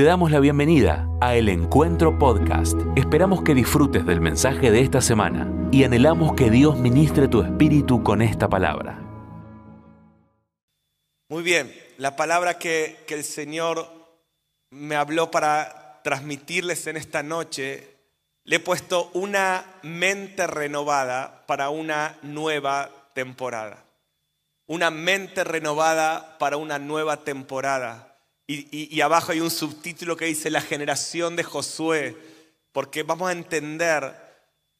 Te damos la bienvenida a El Encuentro Podcast. Esperamos que disfrutes del mensaje de esta semana y anhelamos que Dios ministre tu espíritu con esta palabra. Muy bien, la palabra que, que el Señor me habló para transmitirles en esta noche, le he puesto una mente renovada para una nueva temporada. Una mente renovada para una nueva temporada. Y, abajo hay un subtítulo que dice la generación de Josué, porque vamos a entender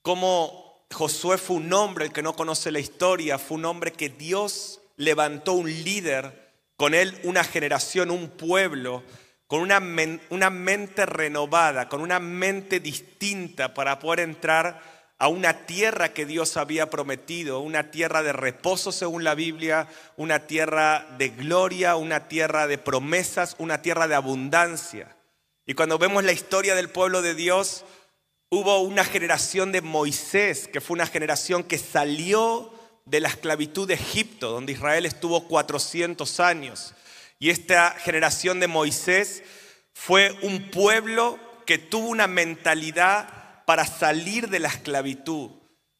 cómo Josué fue un hombre, el que no conoce la historia, fue un hombre que Dios levantó un líder, con él una generación, un pueblo, con una, una mente renovada, con una mente distinta para poder entrar a una tierra que Dios había prometido, una tierra de reposo según la Biblia, una tierra de gloria, una tierra de promesas, una tierra de abundancia. Y cuando vemos la historia del pueblo de Dios, hubo una generación de Moisés, que fue una generación que salió de la esclavitud de Egipto, donde Israel estuvo 400 años. Y esta generación de Moisés fue un pueblo que tuvo una mentalidad para salir de la esclavitud.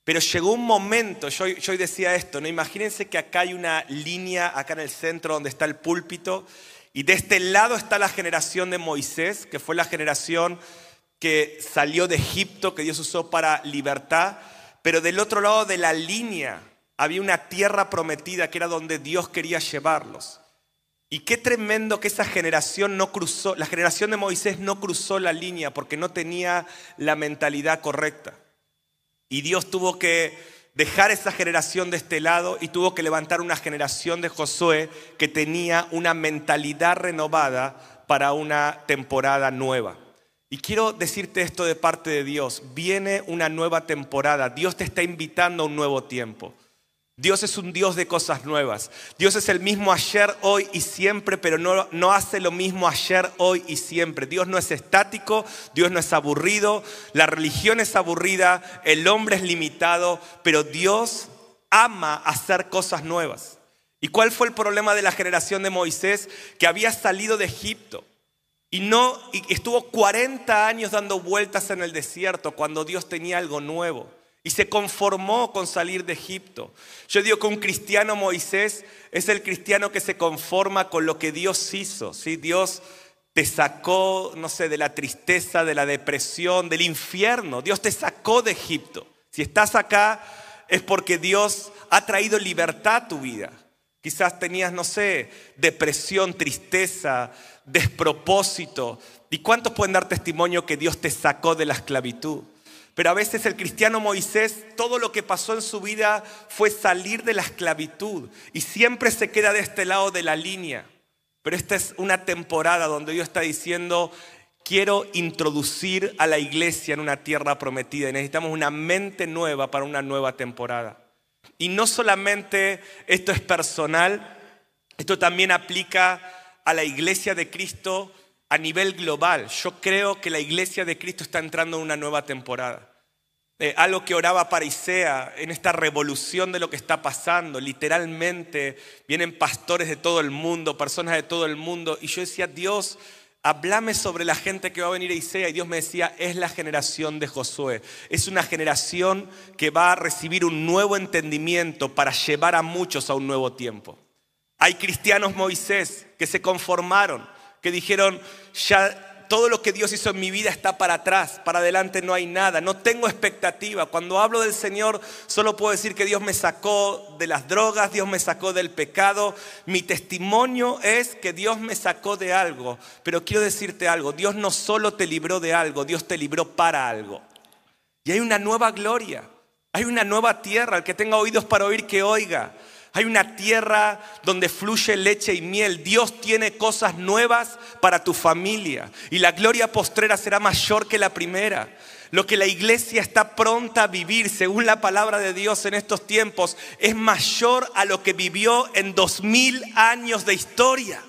Pero llegó un momento, yo, hoy decía esto, ¿no? imagínense que acá hay una línea, acá en el centro donde está el púlpito, y de este lado está la generación de Moisés, que fue la generación que salió de Egipto, que Dios usó para libertad, pero del otro lado de la línea había una tierra prometida que era donde Dios quería llevarlos. Y qué tremendo que esa generación no cruzó, la generación de Moisés no cruzó la línea porque no tenía la mentalidad correcta. Y Dios tuvo que dejar esa generación de este lado y tuvo que levantar una generación de Josué que tenía una mentalidad renovada para una temporada nueva. Y quiero decirte esto de parte de Dios, viene una nueva temporada, Dios te está invitando a un nuevo tiempo. Dios es un Dios de cosas nuevas. Dios es el mismo ayer, hoy y siempre, pero no, no, hace lo mismo ayer, hoy y siempre. Dios no es estático, Dios no es aburrido, la religión es aburrida, el hombre es limitado, pero Dios ama hacer cosas nuevas. ¿Y cuál fue el problema de la generación de Moisés? Que había salido de Egipto y, no, y estuvo 40 años dando vueltas en el desierto cuando Dios tenía algo nuevo. Y se conformó con salir de Egipto. Yo digo que un cristiano Moisés es el cristiano que se conforma con lo que Dios hizo. ¿sí? Dios te sacó, no sé, de la tristeza, de la depresión, del infierno. Dios te sacó de Egipto. Si estás acá es porque Dios ha traído libertad a tu vida. Quizás tenías, no sé, depresión, tristeza, despropósito. ¿Y cuántos pueden dar testimonio que Dios te sacó de la esclavitud? Pero a veces el cristiano Moisés, todo lo que pasó en su vida fue salir de la esclavitud y siempre se queda de este lado de la línea. Pero esta es una temporada donde Dios está diciendo, quiero introducir a la iglesia en una tierra prometida y necesitamos una mente nueva para una nueva temporada. Y no solamente esto es personal, esto también aplica a la iglesia de Cristo a nivel global. Yo creo que la iglesia de Cristo está entrando en una nueva temporada. Eh, algo que oraba para Isea en esta revolución de lo que está pasando. Literalmente vienen pastores de todo el mundo, personas de todo el mundo. Y yo decía, Dios, hablame sobre la gente que va a venir a Isea. Y Dios me decía, es la generación de Josué. Es una generación que va a recibir un nuevo entendimiento para llevar a muchos a un nuevo tiempo. Hay cristianos Moisés que se conformaron que dijeron, ya todo lo que Dios hizo en mi vida está para atrás, para adelante no hay nada, no tengo expectativa. Cuando hablo del Señor, solo puedo decir que Dios me sacó de las drogas, Dios me sacó del pecado. Mi testimonio es que Dios me sacó de algo, pero quiero decirte algo, Dios no solo te libró de algo, Dios te libró para algo. Y hay una nueva gloria, hay una nueva tierra, el que tenga oídos para oír, que oiga. Hay una tierra donde fluye leche y miel. Dios tiene cosas nuevas para tu familia. Y la gloria postrera será mayor que la primera. Lo que la iglesia está pronta a vivir, según la palabra de Dios en estos tiempos, es mayor a lo que vivió en dos mil años de historia.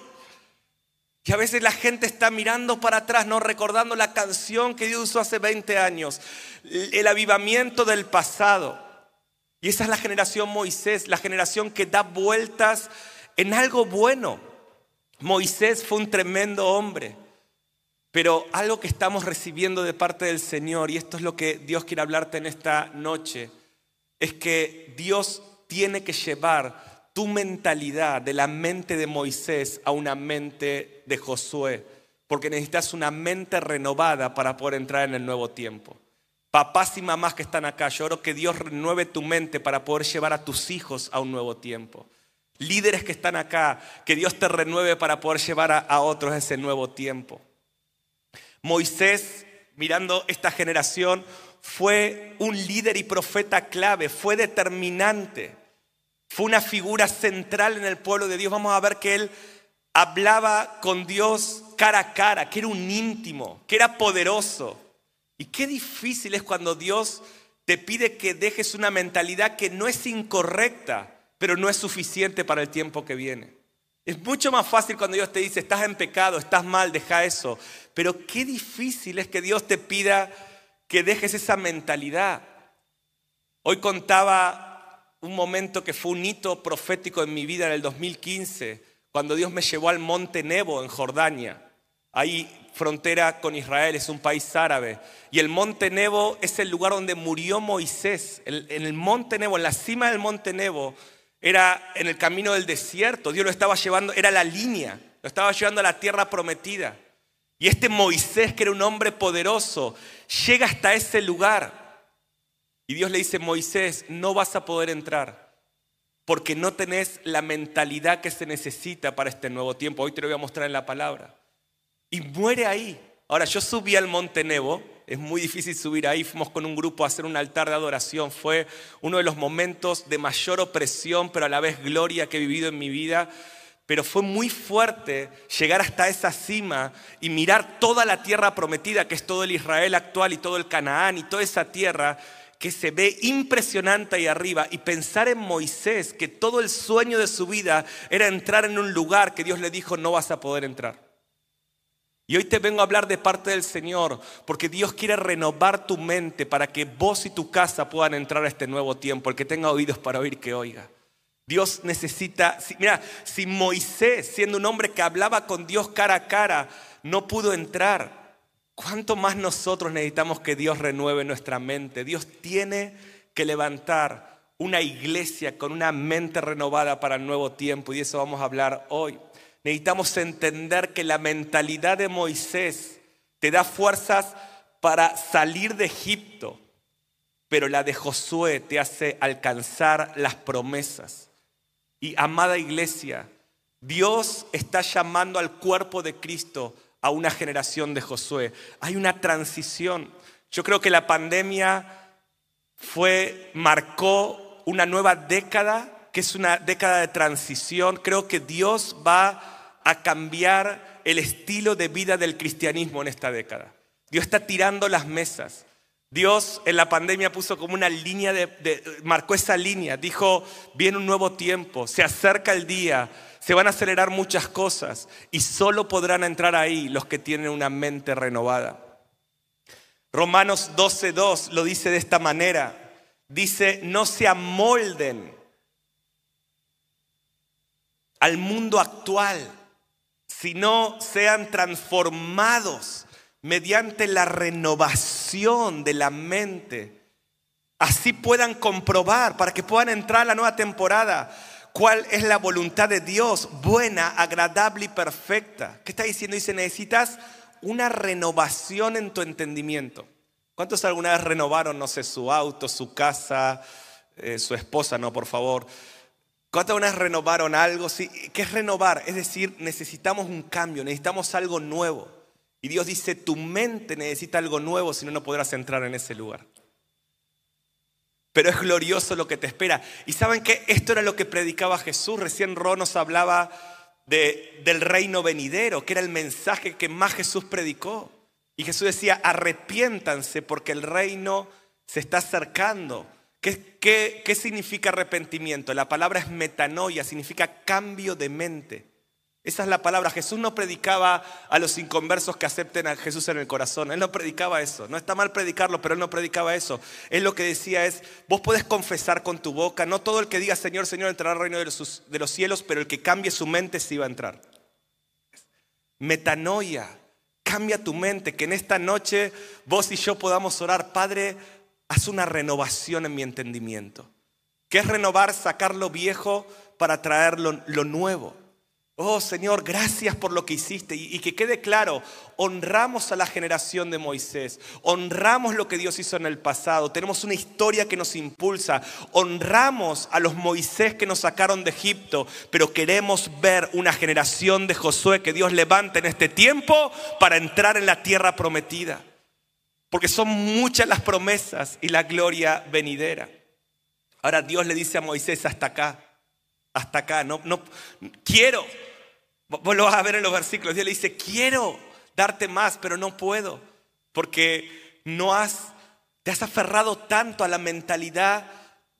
Y a veces la gente está mirando para atrás, no recordando la canción que Dios usó hace 20 años, el avivamiento del pasado. Y esa es la generación Moisés, la generación que da vueltas en algo bueno. Moisés fue un tremendo hombre. Pero algo que estamos recibiendo de parte del Señor, y esto es lo que Dios quiere hablarte en esta noche, es que Dios tiene que llevar tu mentalidad de la mente de Moisés a una mente de Josué, porque necesitas una mente renovada para poder entrar en el nuevo tiempo. Papás y mamás que están acá, yo oro que Dios renueve tu mente para poder llevar a tus hijos a un nuevo tiempo. Líderes que están acá, que Dios te renueve para poder llevar a, otros a ese nuevo tiempo. Moisés, mirando esta generación, fue un líder y profeta clave, fue determinante, fue una figura central en el pueblo de Dios. Vamos a ver que él hablaba con Dios cara a cara, que era un íntimo, que era poderoso. Y qué difícil es cuando Dios te pide que dejes una mentalidad que no es incorrecta, pero no es suficiente para el tiempo que viene. Es mucho más fácil cuando Dios te dice, estás en pecado, estás mal, deja eso. Pero qué difícil es que Dios te pida que dejes esa mentalidad. Hoy contaba un momento que fue un hito profético en mi vida en el 2015, cuando Dios me llevó al monte Nebo en Jordania. Ahí frontera con Israel, es un país árabe. Y el monte Nebo es el lugar donde murió Moisés. En el monte Nebo, en la cima del monte Nebo, era en el camino del desierto. Dios lo estaba llevando, era la línea, lo estaba llevando a la tierra prometida. Y este Moisés, que era un hombre poderoso, llega hasta ese lugar. Y Dios le dice, Moisés, no vas a poder entrar porque no tenés la mentalidad que se necesita para este nuevo tiempo. Hoy te lo voy a mostrar en la palabra y muere ahí. Ahora, yo subí al Monte Nebo, es muy difícil subir ahí, fuimos con un grupo a hacer un altar de adoración, fue uno de los momentos de mayor opresión, pero a la vez gloria que he vivido en mi vida. Pero fue muy fuerte llegar hasta esa cima y mirar toda la tierra prometida, que es todo el Israel actual y todo el Canaán y toda esa tierra que se ve impresionante ahí arriba y pensar en Moisés, que todo el sueño de su vida era entrar en un lugar que Dios le dijo no vas a poder entrar. Y hoy te vengo a hablar de parte del Señor, porque Dios quiere renovar tu mente para que vos y tu casa puedan entrar a este nuevo tiempo. El que tenga oídos para oír, que oiga. Dios necesita, mira, si Moisés, siendo un hombre que hablaba con Dios cara a cara, no pudo entrar, ¿cuánto más nosotros necesitamos que Dios renueve nuestra mente? Dios tiene que levantar una iglesia con una mente renovada para el nuevo tiempo y de eso vamos a hablar hoy. Necesitamos entender que la mentalidad de Moisés te da fuerzas para salir de Egipto, pero la de Josué te hace alcanzar las promesas. Y amada iglesia, Dios está llamando al cuerpo de Cristo a una generación de Josué. Hay una transición. Yo creo que la pandemia fue marcó una nueva década, que es una década de transición. Creo que Dios va a cambiar el estilo de vida del cristianismo en esta década. Dios está tirando las mesas. Dios en la pandemia puso como una línea de, marcó esa línea, dijo, viene un nuevo tiempo, se acerca el día, se van a acelerar muchas cosas y solo podrán entrar ahí los que tienen una mente renovada. Romanos 12.2 lo dice de esta manera, dice, no se amolden al mundo actual, sino sean transformados mediante la renovación de la mente. Así puedan comprobar, para que puedan entrar a la nueva temporada, cuál es la voluntad de Dios, buena, agradable y perfecta. ¿Qué está diciendo? Dice, necesitas una renovación en tu entendimiento. ¿Cuántos alguna vez renovaron, no sé, su auto, su casa, eh, su esposa? No, por favor. ¿Cuántas veces renovaron algo? ¿Qué es renovar? Es decir, necesitamos un cambio, necesitamos algo nuevo. Y Dios dice, tu mente necesita algo nuevo, si no, no podrás entrar en ese lugar. Pero es glorioso lo que te espera. Y saben que esto era lo que predicaba Jesús. Recién Ron nos hablaba de, del reino venidero, que era el mensaje que más Jesús predicó. Y Jesús decía, arrepiéntanse porque el reino se está acercando. ¿Qué, significa arrepentimiento? La palabra es metanoia, significa cambio de mente. Esa es la palabra. Jesús no predicaba a los inconversos que acepten a Jesús en el corazón. Él no predicaba eso. No está mal predicarlo, pero él no predicaba eso. Él lo que decía es, vos podés confesar con tu boca, no todo el que diga Señor, Señor entrará al reino de los, de los cielos, pero el que cambie su mente sí va a entrar. Metanoia, cambia tu mente, que en esta noche vos y yo podamos orar, Padre, haz una renovación en mi entendimiento. ¿Qué es renovar? Sacar lo viejo para traer lo, nuevo. Oh Señor, gracias por lo que hiciste. Y, que quede claro, honramos a la generación de Moisés, honramos lo que Dios hizo en el pasado, tenemos una historia que nos impulsa, honramos a los Moisés que nos sacaron de Egipto, pero queremos ver una generación de Josué que Dios levante en este tiempo para entrar en la tierra prometida. Porque son muchas las promesas y la gloria venidera. Ahora Dios le dice a Moisés hasta acá, hasta acá, no, no, quiero, vos lo vas a ver en los versículos, Dios le dice, quiero darte más, pero no puedo, porque no has, te has aferrado tanto a la mentalidad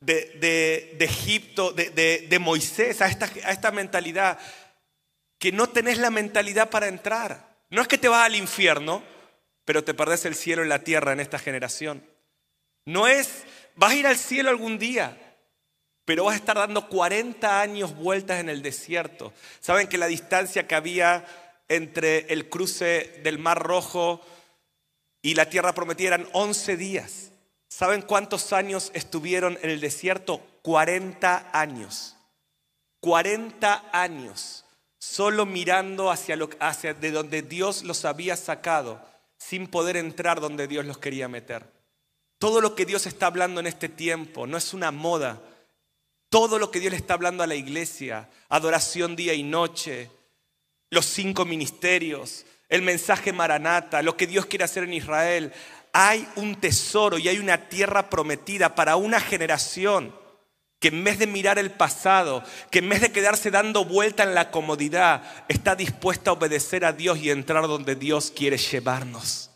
de, Egipto, de, Moisés, a esta, a esta mentalidad, que no tenés la mentalidad para entrar. No es que te vas al infierno, pero te perdés el cielo y la tierra en esta generación. No es, vas a ir al cielo algún día, pero vas a estar dando 40 años vueltas en el desierto. Saben que la distancia que había entre el cruce del Mar Rojo y la tierra prometida eran 11 días. ¿Saben cuántos años estuvieron en el desierto? 40 años. 40 años. Solo mirando hacia, lo, hacia de donde Dios los había sacado, sin poder entrar donde Dios los quería meter. Todo lo que Dios está hablando en este tiempo no es una moda, todo lo que Dios le está hablando a la iglesia, adoración día y noche, los cinco ministerios, el mensaje maranata, lo que Dios quiere hacer en Israel, hay un tesoro y hay una tierra prometida para una generación que en vez de mirar el pasado, que en vez de quedarse dando vuelta en la comodidad, está dispuesta a obedecer a Dios y entrar donde Dios quiere llevarnos.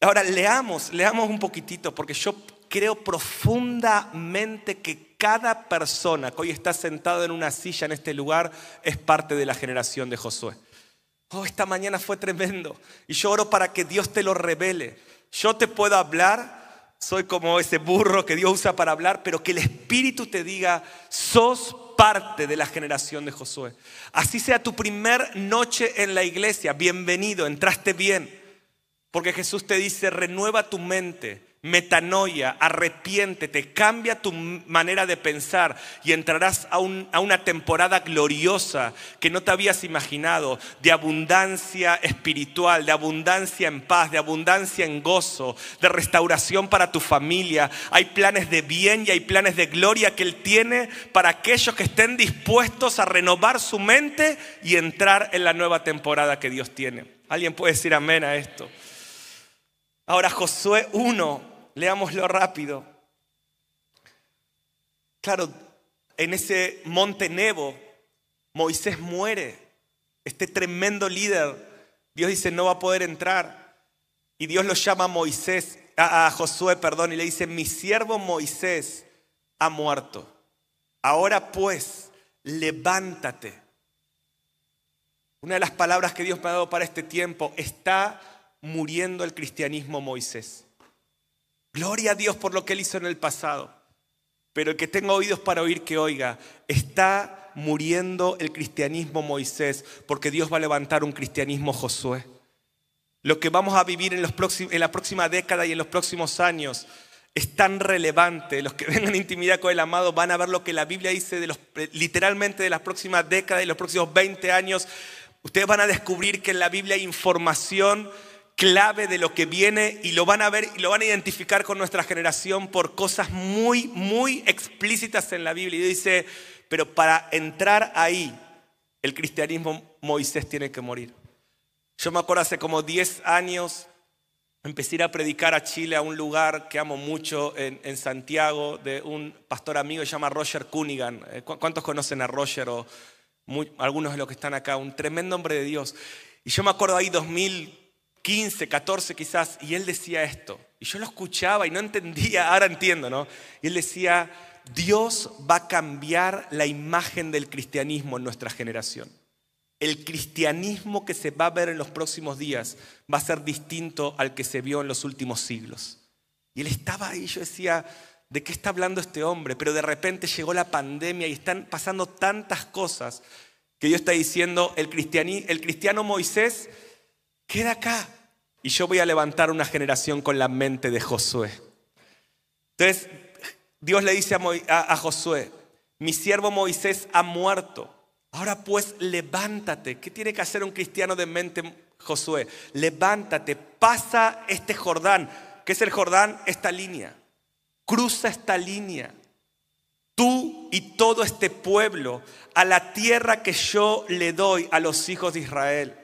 Ahora leamos, leamos un poquitito, porque yo creo profundamente que cada persona que hoy está sentado en una silla en este lugar es parte de la generación de Josué. Oh, esta mañana fue tremendo. Y yo oro para que Dios te lo revele. Yo te puedo hablar, soy como ese burro que Dios usa para hablar, pero que el Espíritu te diga, sos parte de la generación de Josué. Así sea tu primer noche en la iglesia, bienvenido, entraste bien. Porque Jesús te dice, renueva tu mente, metanoia, arrepiéntete, cambia tu manera de pensar y entrarás a, a, una temporada gloriosa que no te habías imaginado, de abundancia espiritual, de abundancia en paz, de abundancia en gozo, de restauración para tu familia. Hay planes de bien y hay planes de gloria que Él tiene para aquellos que estén dispuestos a renovar su mente y entrar en la nueva temporada que Dios tiene. ¿Alguien puede decir amén a esto? Ahora Josué 1 Leámoslo rápido. Claro, en ese monte Nebo, Moisés muere. Este tremendo líder, Dios dice, no va a poder entrar. Y Dios lo llama a Moisés, a, a Josué, perdón, y le dice, mi siervo Moisés ha muerto. Ahora pues, levántate. Una de las palabras que Dios me ha dado para este tiempo, está muriendo el cristianismo Moisés. Gloria a Dios por lo que Él hizo en el pasado. Pero el que tenga oídos para oír, que oiga. Está muriendo el cristianismo Moisés, porque Dios va a levantar un cristianismo Josué. Lo que vamos a vivir en, los en la próxima década y en los próximos años es tan relevante. Los que vengan en intimidad con el amado van a ver lo que la Biblia dice de los, literalmente de las próximas décadas y los próximos 20 años. Ustedes van a descubrir que en la Biblia hay información clave de lo que viene y lo van a ver y lo van a identificar con nuestra generación por cosas muy, muy explícitas en la Biblia. Y dice, pero para entrar ahí, el cristianismo Moisés tiene que morir. Yo me acuerdo hace como 10 años, empecé a a predicar a Chile, a un lugar que amo mucho en, Santiago, de un pastor amigo que se llama Roger Cunningham. Eh, ¿Cuántos conocen a Roger o algunos de los que están acá? Un tremendo hombre de Dios. Y yo me acuerdo ahí 2000 15, 14 quizás, y él decía esto. Y yo lo escuchaba y no entendía, ahora entiendo, ¿no? Y él decía, Dios va a cambiar la imagen del cristianismo en nuestra generación. El cristianismo que se va a ver en los próximos días va a ser distinto al que se vio en los últimos siglos. Y él estaba ahí, yo decía, ¿de qué está hablando este hombre? Pero de repente llegó la pandemia y están pasando tantas cosas que Dios está diciendo, el, el cristiano Moisés queda acá. Y yo voy a levantar una generación con la mente de Josué. Entonces, Dios le dice a, Josué, mi siervo Moisés ha muerto. Ahora pues levántate. ¿Qué tiene que hacer un cristiano de mente Josué? Levántate, pasa este Jordán. ¿Qué es el Jordán? Esta línea. Cruza esta línea. Tú y todo este pueblo a la tierra que yo le doy a los hijos de Israel.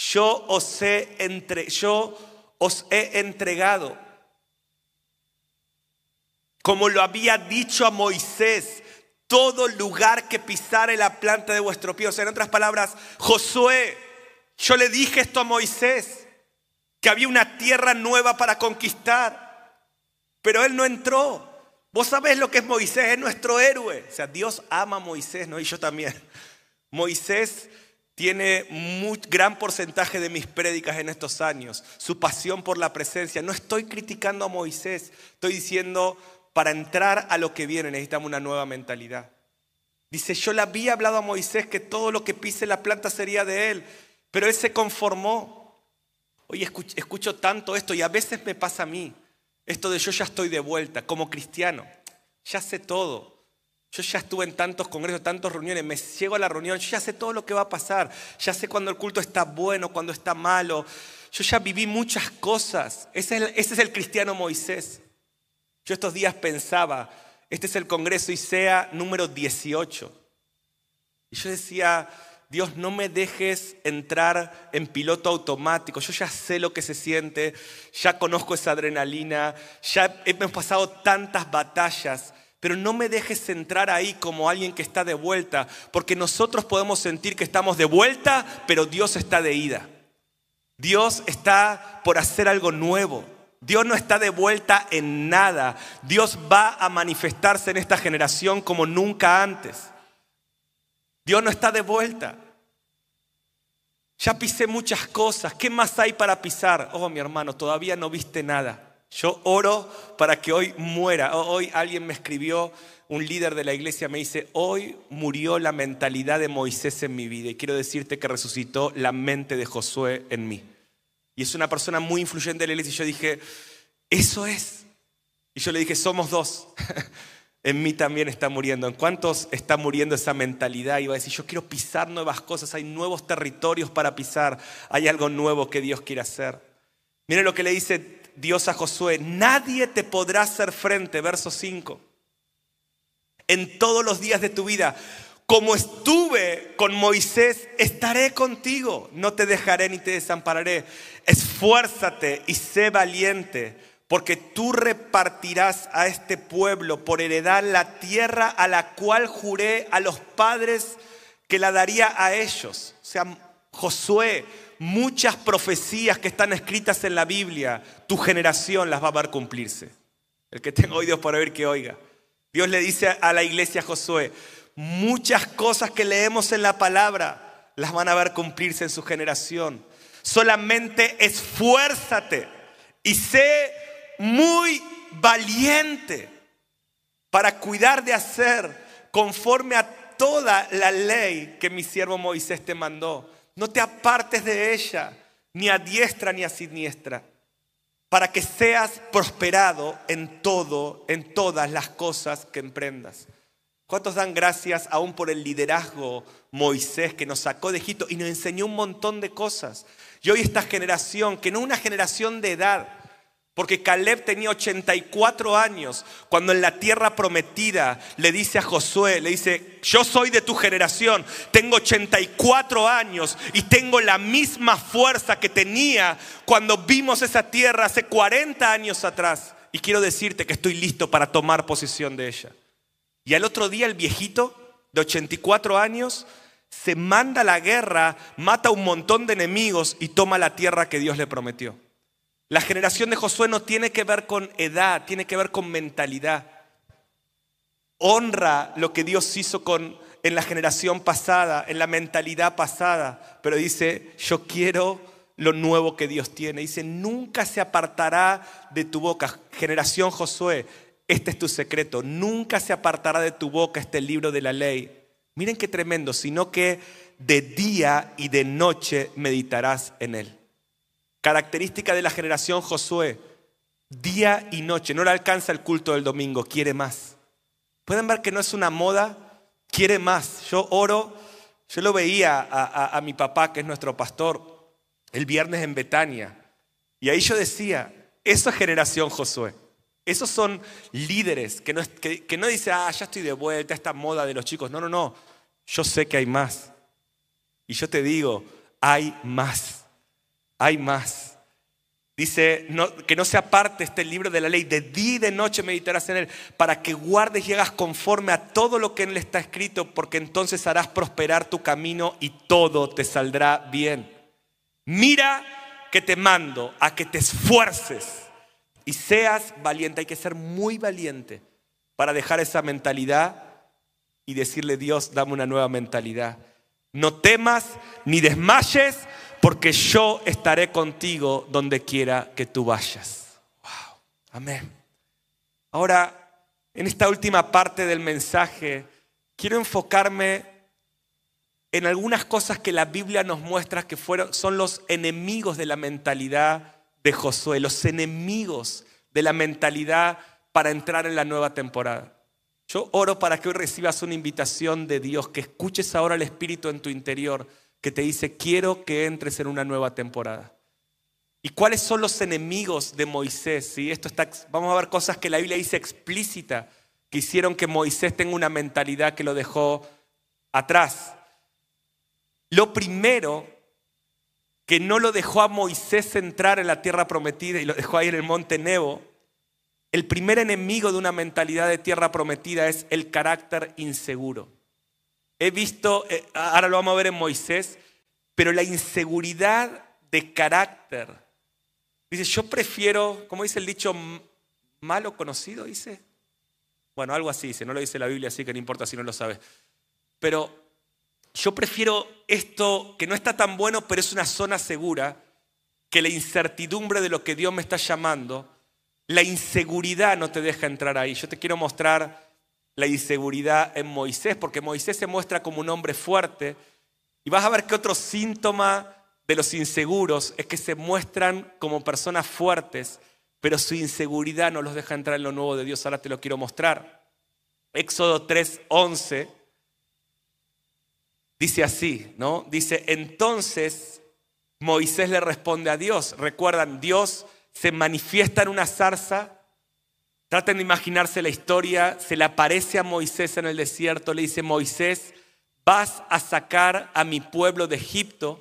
Yo os he, entre, yo os he entregado como lo había dicho a Moisés, todo lugar que pisare la planta de vuestro pie. O sea, en otras palabras, Josué, yo le dije esto a Moisés, que había una tierra nueva para conquistar, pero él no entró. Vos sabés lo que es Moisés, es nuestro héroe. O sea, Dios ama a Moisés, ¿no? Y yo también. Moisés tiene un gran porcentaje de mis prédicas en estos años, su pasión por la presencia. No estoy criticando a Moisés, estoy diciendo, para entrar a lo que viene necesitamos una nueva mentalidad. Dice, yo le había hablado a Moisés que todo lo que pise la planta sería de él, pero él se conformó. Oye, escucho, tanto esto y a veces me pasa a mí, esto de yo ya estoy de vuelta como cristiano, ya sé todo. Yo ya estuve en tantos congresos, tantas reuniones, me llego a la reunión, yo ya sé todo lo que va a pasar, ya sé cuando el culto está bueno, cuando está malo, yo ya viví muchas cosas. Ese es el, cristiano Moisés. Yo estos días pensaba, este es el Congreso ICEA número 18. Y yo decía, Dios, no me dejes entrar en piloto automático. Yo ya sé lo que se siente, ya conozco esa adrenalina, ya hemos pasado tantas batallas, pero no me dejes entrar ahí como alguien que está de vuelta, porque nosotros podemos sentir que estamos de vuelta, pero Dios está de ida. Dios está por hacer algo nuevo. Dios no está de vuelta en nada. Dios va a manifestarse en esta generación como nunca antes. Dios no está de vuelta. Ya pisé muchas cosas. ¿Qué más hay para pisar? Oh, mi hermano, todavía no viste nada. Yo oro para que hoy muera. Hoy alguien me escribió, un líder de la iglesia me dice, hoy murió la mentalidad de Moisés en mi vida y quiero decirte que resucitó la mente de Josué en mí. Y es una persona muy influyente de la iglesia. Y yo dije, eso es. Y yo le dije, somos dos. en mí también está muriendo. ¿En cuántos está muriendo esa mentalidad? Y va a decir, yo quiero pisar nuevas cosas, hay nuevos territorios para pisar, hay algo nuevo que Dios quiere hacer. Miren lo que le dice Dios a Josué, nadie te podrá hacer frente, verso 5, en todos los días de tu vida como estuve con Moisés, estaré contigo, no te dejaré ni te desampararé. Esfuérzate y sé valiente, porque tú repartirás a este pueblo por heredad la tierra a la cual juré a los padres que la daría a ellos. O sea, Josué, muchas profecías que están escritas en la Biblia, tu generación las va a ver cumplirse. El que tenga oídos para oír que oiga. Dios le dice a la iglesia Josué, muchas cosas que leemos en la palabra las van a ver cumplirse en su generación. Solamente esfuérzate y sé muy valiente para cuidar de hacer conforme a toda la ley que mi siervo Moisés te mandó. No te apartes de ella, ni a diestra ni a siniestra, para que seas prosperado en todo, en todas las cosas que emprendas. ¿Cuántos dan gracias aún por el liderazgo Moisés que nos sacó de Egipto y nos enseñó un montón de cosas? Y hoy esta generación, que no es una generación de edad, porque Caleb tenía 84 años cuando en la tierra prometida le dice a Josué, le dice, yo soy de tu generación, tengo 84 años y tengo la misma fuerza que tenía cuando vimos esa tierra hace 40 años atrás. Y quiero decirte que estoy listo para tomar posesión de ella. Y al otro día el viejito de 84 años se manda a la guerra, mata a un montón de enemigos y toma la tierra que Dios le prometió. La generación de Josué no tiene que ver con edad, tiene que ver con mentalidad. Honra lo que Dios hizo con, en la generación pasada, en la mentalidad pasada, pero dice, yo quiero lo nuevo que Dios tiene. Dice, nunca se apartará de tu boca, generación Josué, este es tu secreto. Nunca se apartará de tu boca este libro de la ley. Miren qué tremendo, sino que de día y de noche meditarás en él. Característica de la generación Josué, día y noche, no le alcanza el culto del domingo, quiere más. Pueden ver que no es una moda, quiere más. Yo oro, yo lo veía a, mi papá, que es nuestro pastor, el viernes en Betania. Y ahí yo decía, eso es generación Josué. Esos son líderes que no, que, que no dice, ah, ya estoy de vuelta, esta moda de los chicos. No, no, no. Yo sé que hay más. Y yo te digo, hay más. Hay más. Dice que no se aparte este libro de la ley, de día y de noche meditarás en él, para que guardes y hagas conforme a todo lo que en él está escrito, porque entonces harás prosperar tu camino y todo te saldrá bien. Mira que te mando a que te esfuerces y seas valiente. Hay que ser muy valiente para dejar esa mentalidad y decirle, Dios, dame una nueva mentalidad. No temas ni desmayes, porque yo estaré contigo donde quiera que tú vayas. Wow. Amén. Ahora, en esta última parte del mensaje, quiero enfocarme en algunas cosas que la Biblia nos muestra que fueron, son los enemigos de la mentalidad de Josué, los enemigos de la mentalidad para entrar en la nueva temporada. Yo oro para que hoy recibas una invitación de Dios, que escuches ahora el Espíritu en tu interior, que te dice, quiero que entres en una nueva temporada. ¿Y cuáles son los enemigos de Moisés? Esto está, vamos a ver cosas que la Biblia dice explícita, que hicieron que Moisés tenga una mentalidad que lo dejó atrás. Lo primero que no lo dejó a Moisés entrar en la tierra prometida y lo dejó ahí en el monte Nebo, el primer enemigo de una mentalidad de tierra prometida es el carácter inseguro. He visto, eh, ahora lo vamos a ver en Moisés, pero la inseguridad de carácter. Dice, yo prefiero, ¿cómo dice el dicho, malo conocido, dice. Bueno, algo así dice, no lo dice la Biblia, así que no importa si no lo sabes. Pero yo prefiero esto que no está tan bueno, pero es una zona segura, que la incertidumbre de lo que Dios me está llamando, la inseguridad no te deja entrar ahí. Yo te quiero mostrar la inseguridad en Moisés, porque Moisés se muestra como un hombre fuerte, y vas a ver que otro síntoma de los inseguros es que se muestran como personas fuertes, pero su inseguridad no los deja entrar en lo nuevo de Dios. Ahora te lo quiero mostrar. Éxodo 3:11 dice así, ¿no? Dice, entonces Moisés le responde a Dios. Recuerdan, Dios se manifiesta en una zarza. Traten de imaginarse la historia. Se le aparece a Moisés en el desierto. Le dice, Moisés, vas a sacar a mi pueblo de Egipto.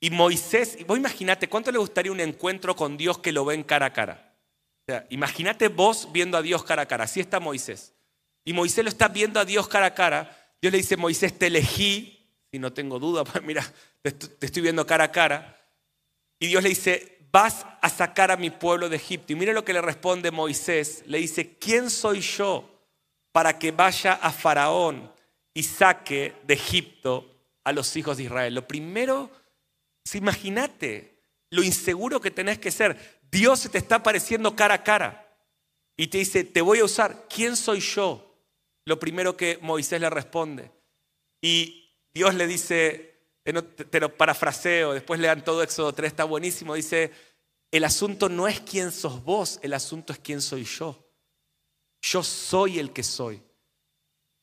Y Moisés, vos imagínate, ¿cuánto le gustaría un encuentro con Dios que lo ven cara a cara? O sea, imagínate vos viendo a Dios cara a cara. Así está Moisés. Y Moisés lo está viendo a Dios cara a cara. Dios le dice, Moisés, te elegí, y no tengo duda, pues mira, te estoy viendo cara a cara. Y Dios le dice, vas a sacar a mi pueblo de Egipto. Y mire lo que le responde Moisés. Le dice, ¿quién soy yo para que vaya a Faraón y saque de Egipto a los hijos de Israel? Lo primero, imagínate lo inseguro que tenés que ser. Dios se te está apareciendo cara a cara y te dice, te voy a usar. ¿Quién soy yo? lo primero que Moisés le responde. Y Dios le dice, te lo parafraseo, después lean todo Éxodo 3, está buenísimo, dice, el asunto no es quién sos vos, el asunto es quién soy yo. Yo soy el que soy.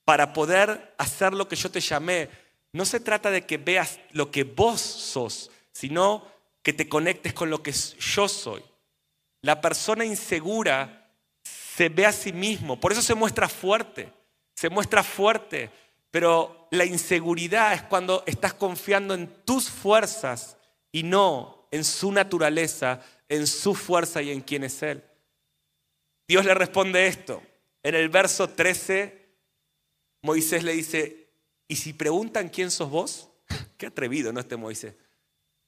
Para poder hacer lo que yo te llamé, no se trata de que veas lo que vos sos, sino que te conectes con lo que yo soy. La persona insegura se ve a sí mismo, por eso se muestra fuerte se muestra fuerte, pero la inseguridad es cuando estás confiando en tus fuerzas y no en su naturaleza, en su fuerza y en quién es Él. Dios le responde esto. En el verso 13, Moisés le dice, ¿y si preguntan quién sos vos? Qué atrevido, ¿no? Este Moisés.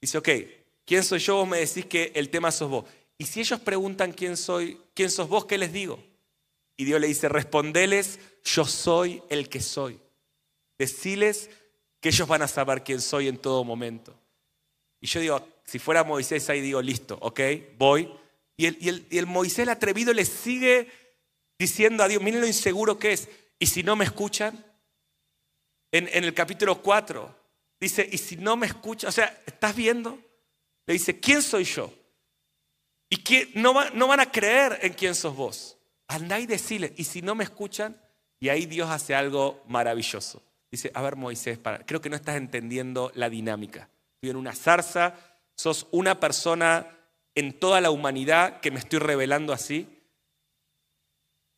Dice, ok, ¿quién soy yo? Vos me decís que el tema sos vos. Y si ellos preguntan quién soy, quién sos vos, ¿qué les digo? Y Dios le dice, respondeles, yo soy el que soy. Deciles que ellos van a saber quién soy en todo momento. Y yo digo, si fuera Moisés ahí digo, listo, ok, voy. Y el, Moisés atrevido le sigue diciendo a Dios, miren lo inseguro que es. Y si no me escuchan, en, el capítulo 4, dice, y si no me escuchan, o sea, ¿estás viendo? Le dice, ¿quién soy yo? Y que no, no van a creer en quién sos vos. Andá y decirle, y si no me escuchan, y ahí Dios hace algo maravilloso. Dice, a ver Moisés, para, creo que no estás entendiendo la dinámica. Estoy en una zarza, sos una persona en toda la humanidad que me estoy revelando así,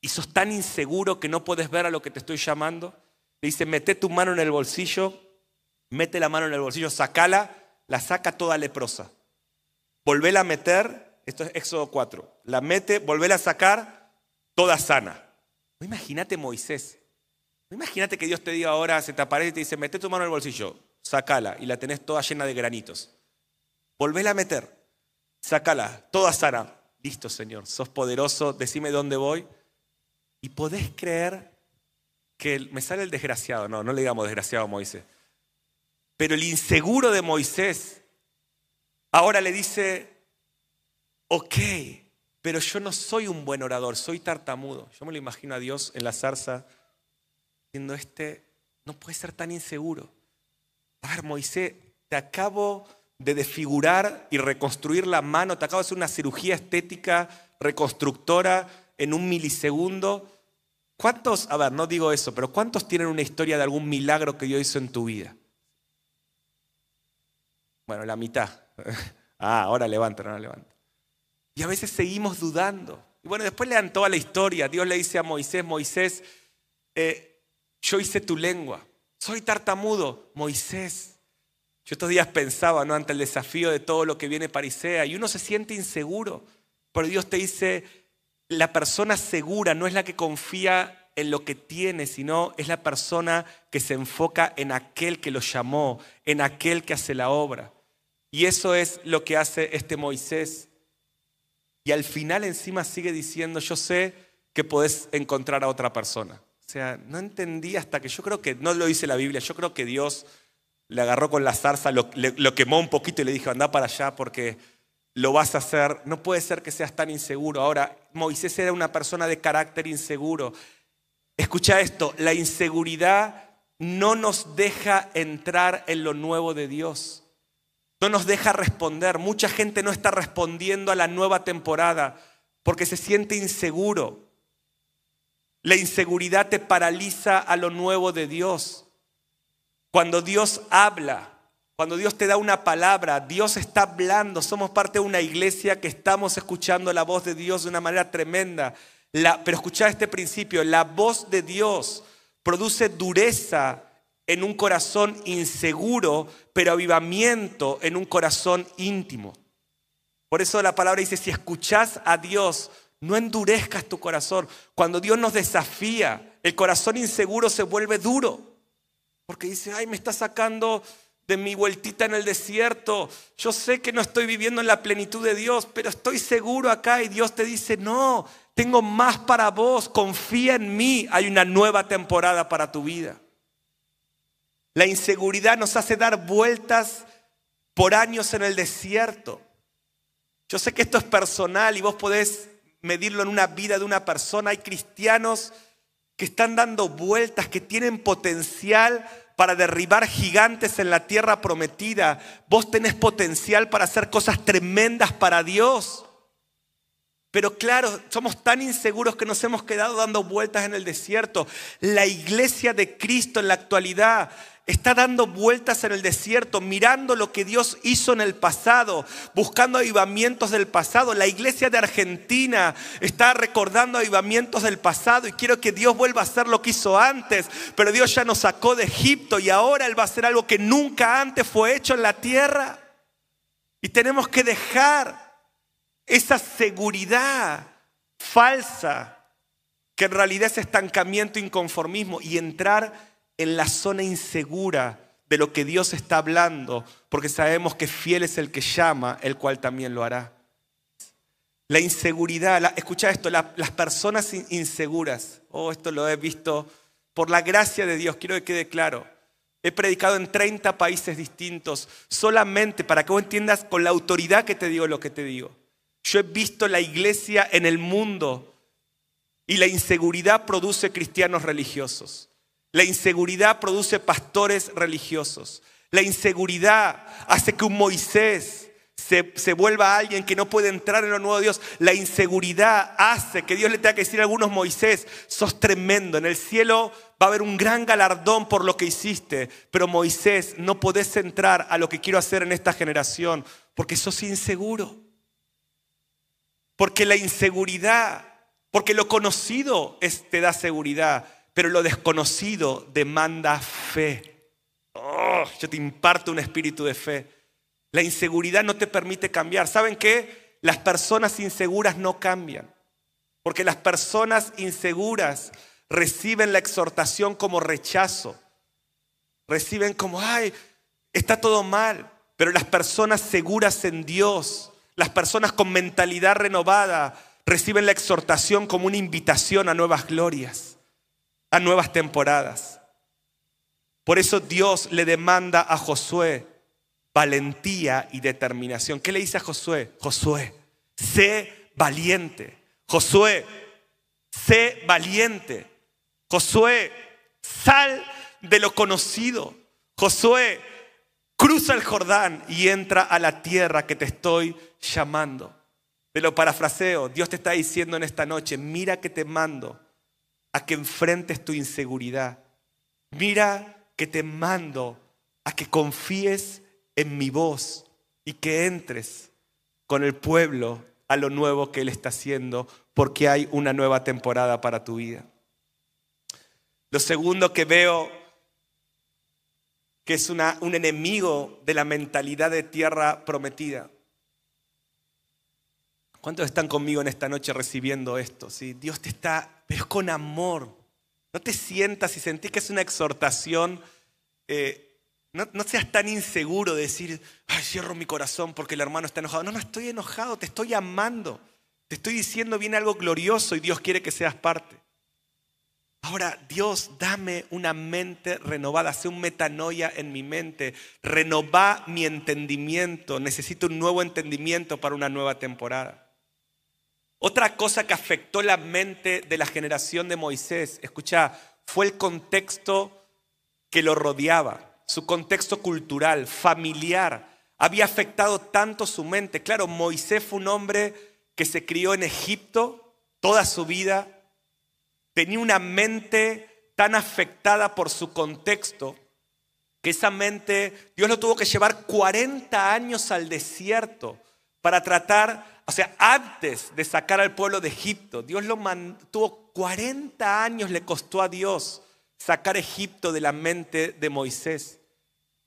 y sos tan inseguro que no puedes ver a lo que te estoy llamando. Le dice, mete tu mano en el bolsillo, mete la mano en el bolsillo, sacala, la saca toda leprosa. Volvela a meter, esto es Éxodo 4, la mete, volvela a sacar, toda sana. Imagínate Moisés, imagínate que Dios te diga ahora, se te aparece y te dice, mete tu mano en el bolsillo, sacala y la tenés toda llena de granitos. Volvela a meter, sacala, toda sana. Listo, Señor, sos poderoso, decime dónde voy. Y podés creer que me sale el desgraciado, no, no le digamos desgraciado a Moisés. Pero el inseguro de Moisés ahora le dice, ok, pero yo no soy un buen orador, soy tartamudo. Yo me lo imagino a Dios en la zarza diciendo, este no puede ser tan inseguro. A ver, Moisés, te acabo de desfigurar y reconstruir la mano, te acabo de hacer una cirugía estética reconstructora en un milisegundo. ¿Cuántos, a ver, no digo eso, pero cuántos tienen una historia de algún milagro que Dios hizo en tu vida? Bueno, la mitad. ah, ahora levanta, ahora levanta. Y a veces seguimos dudando. Y bueno, después le dan toda la historia. Dios le dice a Moisés, Moisés, eh, yo hice tu lengua. Soy tartamudo. Moisés. Yo estos días pensaba, ¿no? Ante el desafío de todo lo que viene Parisea. Y uno se siente inseguro. Pero Dios te dice, la persona segura no es la que confía en lo que tiene, sino es la persona que se enfoca en aquel que lo llamó, en aquel que hace la obra. Y eso es lo que hace este Moisés. Y al final encima sigue diciendo, yo sé que podés encontrar a otra persona. O sea, no entendí hasta que yo creo que, no lo dice la Biblia, yo creo que Dios le agarró con la zarza, lo, lo quemó un poquito y le dijo, anda para allá porque lo vas a hacer. No puede ser que seas tan inseguro. Ahora, Moisés era una persona de carácter inseguro. Escucha esto, la inseguridad no nos deja entrar en lo nuevo de Dios. No nos deja responder. Mucha gente no está respondiendo a la nueva temporada porque se siente inseguro. La inseguridad te paraliza a lo nuevo de Dios. Cuando Dios habla, cuando Dios te da una palabra, Dios está hablando. Somos parte de una iglesia que estamos escuchando la voz de Dios de una manera tremenda. pero escuchar este principio, la voz de Dios produce dureza en un corazón inseguro, pero avivamiento en un corazón íntimo. Por eso la palabra dice, si escuchás a Dios, no endurezcas tu corazón. Cuando Dios nos desafía, el corazón inseguro se vuelve duro. Porque dice, ay, me está sacando de mi vueltita en el desierto. Yo sé que no estoy viviendo en la plenitud de Dios, pero estoy seguro acá y Dios te dice, no, tengo más para vos, confía en mí, hay una nueva temporada para tu vida. La inseguridad nos hace dar vueltas por años en el desierto. Yo sé que esto es personal y vos podés medirlo en una vida de una persona. Hay cristianos que están dando vueltas, que tienen potencial para derribar gigantes en la tierra prometida. Vos tenés potencial para hacer cosas tremendas para Dios. Pero claro, somos tan inseguros que nos hemos quedado dando vueltas en el desierto. La iglesia de Cristo en la actualidad está dando vueltas en el desierto, mirando lo que Dios hizo en el pasado, buscando avivamientos del pasado. La iglesia de Argentina está recordando avivamientos del pasado y quiero que Dios vuelva a hacer lo que hizo antes, pero Dios ya nos sacó de Egipto y ahora Él va a hacer algo que nunca antes fue hecho en la tierra. Y tenemos que dejar esa seguridad falsa, que en realidad es estancamiento, inconformismo, y entrar en la zona insegura de lo que Dios está hablando, porque sabemos que fiel es el que llama, el cual también lo hará. La inseguridad, escucha esto, las personas inseguras, oh, esto lo he visto por la gracia de Dios, quiero que quede claro. He predicado en 30 países distintos, solamente para que vos entiendas con la autoridad que te digo lo que te digo. Yo he visto la iglesia en el mundo y la inseguridad produce cristianos religiosos. La inseguridad produce pastores religiosos. La inseguridad hace que un Moisés se, se, vuelva alguien que no puede entrar en lo nuevo de Dios. La inseguridad hace que Dios le tenga que decir a algunos, Moisés, sos tremendo, en el cielo va a haber un gran galardón por lo que hiciste, pero Moisés, no podés entrar a lo que quiero hacer en esta generación porque sos inseguro. Porque la inseguridad, porque lo conocido es, te da seguridad, pero lo desconocido demanda fe. Oh, yo te imparto un espíritu de fe. La inseguridad no te permite cambiar. ¿Saben qué? Las personas inseguras no cambian. Porque las personas inseguras reciben la exhortación como rechazo. Reciben como, ay, está todo mal. Pero las personas seguras en Dios, las personas con mentalidad renovada, reciben la exhortación como una invitación a nuevas glorias, a nuevas temporadas. Por eso Dios le demanda a Josué valentía y determinación. ¿Qué le dice a Josué? Josué, sé valiente. Josué, sé valiente. Josué, sal de lo conocido. Josué, cruza el Jordán y entra a la tierra que te estoy llamando. Te lo parafraseo, Dios te está diciendo en esta noche, mira que te mando a que enfrentes tu inseguridad. Mira que te mando a que confíes en mi voz y que entres con el pueblo a lo nuevo que Él está haciendo, porque hay una nueva temporada para tu vida. Lo segundo que veo que es una, un enemigo de la mentalidad de tierra prometida. ¿Cuántos están conmigo en esta noche recibiendo esto? ¿Sí? Dios te está, pero es con amor. No te sientas y sentís que es una exhortación. Eh, no, seas tan inseguro de decir, ay, cierro mi corazón porque el hermano está enojado. No, no estoy enojado, te estoy amando. Te estoy diciendo viene algo glorioso y Dios quiere que seas parte. Ahora, Dios, dame una mente renovada, hace un metanoia en mi mente, renova mi entendimiento, necesito un nuevo entendimiento para una nueva temporada. Otra cosa que afectó la mente de la generación de Moisés, escucha, fue el contexto que lo rodeaba, su contexto cultural, familiar, había afectado tanto su mente. Claro, Moisés fue un hombre que se crió en Egipto toda su vida, tenía una mente tan afectada por su contexto que esa mente, Dios lo tuvo que llevar 40 años al desierto para tratar, o sea, antes de sacar al pueblo de Egipto, Dios lo mantuvo 40 años, le costó a Dios sacar Egipto de la mente de Moisés.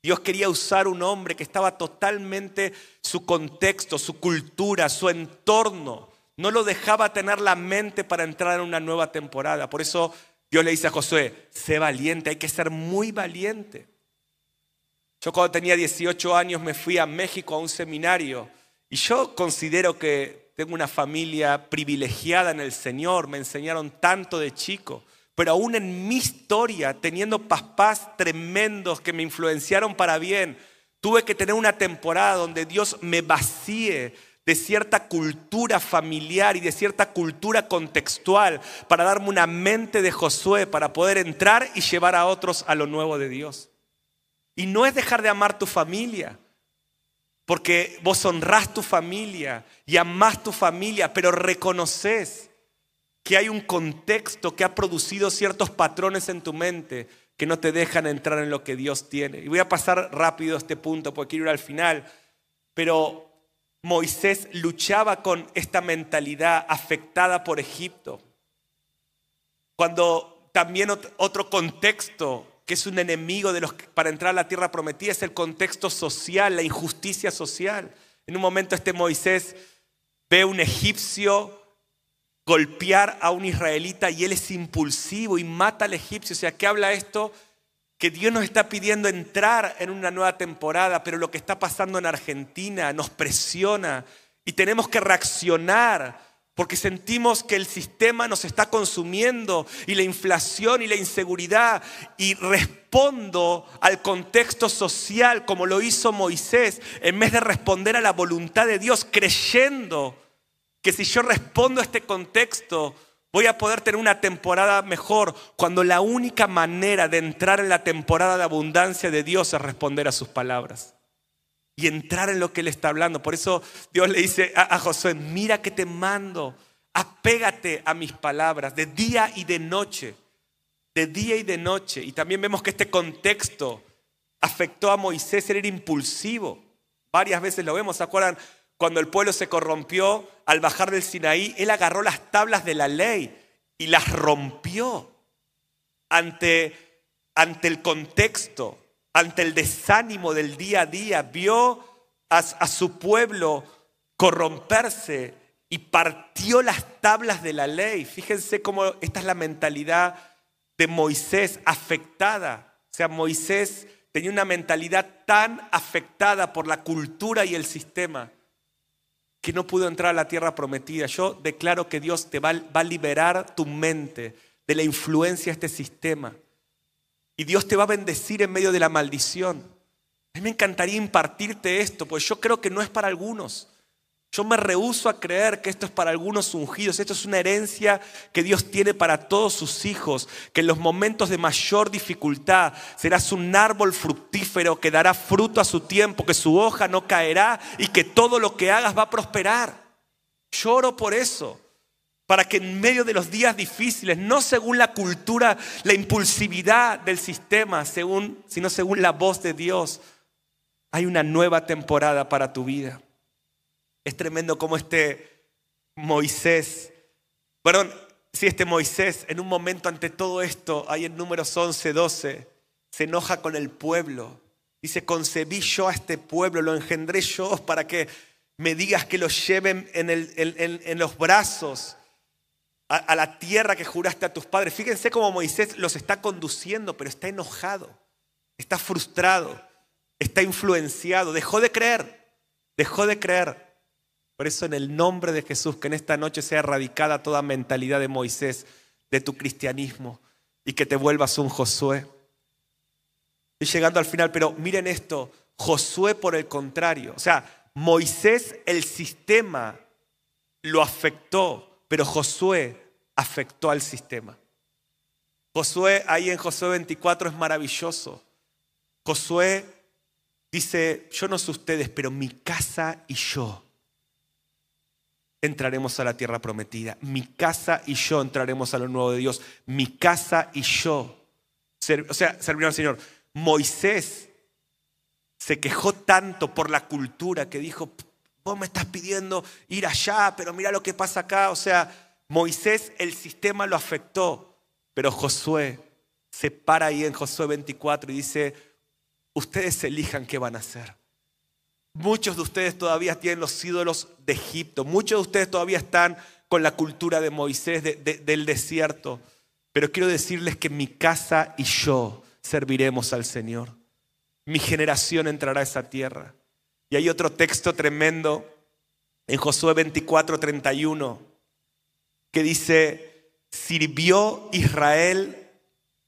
Dios quería usar un hombre que estaba totalmente su contexto, su cultura, su entorno, no lo dejaba tener la mente para entrar en una nueva temporada. Por eso Dios le dice a Josué, sé valiente, hay que ser muy valiente. Yo cuando tenía 18 años me fui a México a un seminario y yo considero que tengo una familia privilegiada en el Señor, me enseñaron tanto de chico, pero aún en mi historia, teniendo papás tremendos que me influenciaron para bien, tuve que tener una temporada donde Dios me vacíe de cierta cultura familiar y de cierta cultura contextual para darme una mente de Josué para poder entrar y llevar a otros a lo nuevo de Dios. Y no es dejar de amar tu familia, porque vos honrás tu familia y amás tu familia, pero reconoces que hay un contexto que ha producido ciertos patrones en tu mente que no te dejan entrar en lo que Dios tiene. Y voy a pasar rápido este punto porque quiero ir al final, pero Moisés luchaba con esta mentalidad afectada por Egipto. Cuando también otro contexto que es un enemigo de los para entrar a la tierra prometida es el contexto social, la injusticia social. En un momento este Moisés ve un egipcio golpear a un israelita y él es impulsivo y mata al egipcio. O sea, ¿qué habla esto? que Dios nos está pidiendo entrar en una nueva temporada, pero lo que está pasando en Argentina nos presiona y tenemos que reaccionar porque sentimos que el sistema nos está consumiendo y la inflación y la inseguridad y respondo al contexto social como lo hizo Moisés en vez de responder a la voluntad de Dios creyendo que si yo respondo a este contexto Voy a poder tener una temporada mejor cuando la única manera de entrar en la temporada de abundancia de Dios es responder a sus palabras. Y entrar en lo que Él está hablando. Por eso Dios le dice a, a Josué, mira que te mando, apégate a mis palabras de día y de noche, de día y de noche. Y también vemos que este contexto afectó a Moisés, él era impulsivo. Varias veces lo vemos, ¿se acuerdan? Cuando el pueblo se corrompió al bajar del Sinaí, él agarró las tablas de la ley y las rompió ante, ante el contexto, ante el desánimo del día a día. Vio a, su pueblo corromperse y partió las tablas de la ley. Fíjense cómo esta es la mentalidad de Moisés afectada. O sea, Moisés tenía una mentalidad tan afectada por la cultura y el sistema que no pudo entrar a la tierra prometida. Yo declaro que Dios te va, va, a liberar tu mente de la influencia de este sistema. Y Dios te va a bendecir en medio de la maldición. A mí me encantaría impartirte esto, pues yo creo que no es para algunos. Yo me rehúso a creer que esto es para algunos ungidos. Esto es una herencia que Dios tiene para todos sus hijos. Que en los momentos de mayor dificultad serás un árbol fructífero que dará fruto a su tiempo, que su hoja no caerá y que todo lo que hagas va a prosperar. Lloro por eso. Para que en medio de los días difíciles, no según la cultura, la impulsividad del sistema, según, sino según la voz de Dios, hay una nueva temporada para tu vida. Es tremendo como este Moisés, perdón, si este Moisés en un momento ante todo esto, ahí en números 11, 12, se enoja con el pueblo. Dice, concebí yo a este pueblo, lo engendré yo para que me digas que lo lleven en, los brazos a, la tierra que juraste a tus padres. Fíjense cómo Moisés los está conduciendo, pero está enojado, está frustrado, está influenciado, dejó de creer, dejó de creer. Por eso en el nombre de Jesús, que en esta noche sea erradicada toda mentalidad de Moisés, de tu cristianismo, y que te vuelvas un Josué. Estoy llegando al final, pero miren esto, Josué por el contrario, o sea, Moisés el sistema lo afectó, pero Josué afectó al sistema. Josué ahí en Josué 24 es maravilloso. Josué dice, yo no sé ustedes, pero mi casa y yo entraremos a la tierra prometida. Mi casa y yo entraremos a lo nuevo de Dios. Mi casa y yo. O sea, servirán al Señor. Moisés se quejó tanto por la cultura que dijo, vos me estás pidiendo ir allá, pero mira lo que pasa acá. O sea, Moisés el sistema lo afectó, pero Josué se para ahí en Josué 24 y dice, ustedes elijan qué van a hacer. Muchos de ustedes todavía tienen los ídolos de Egipto. Muchos de ustedes todavía están con la cultura de Moisés del desierto. Pero quiero decirles que mi casa y yo serviremos al Señor. Mi generación entrará a esa tierra. Y hay otro texto tremendo en Josué 24, 31 que dice, sirvió Israel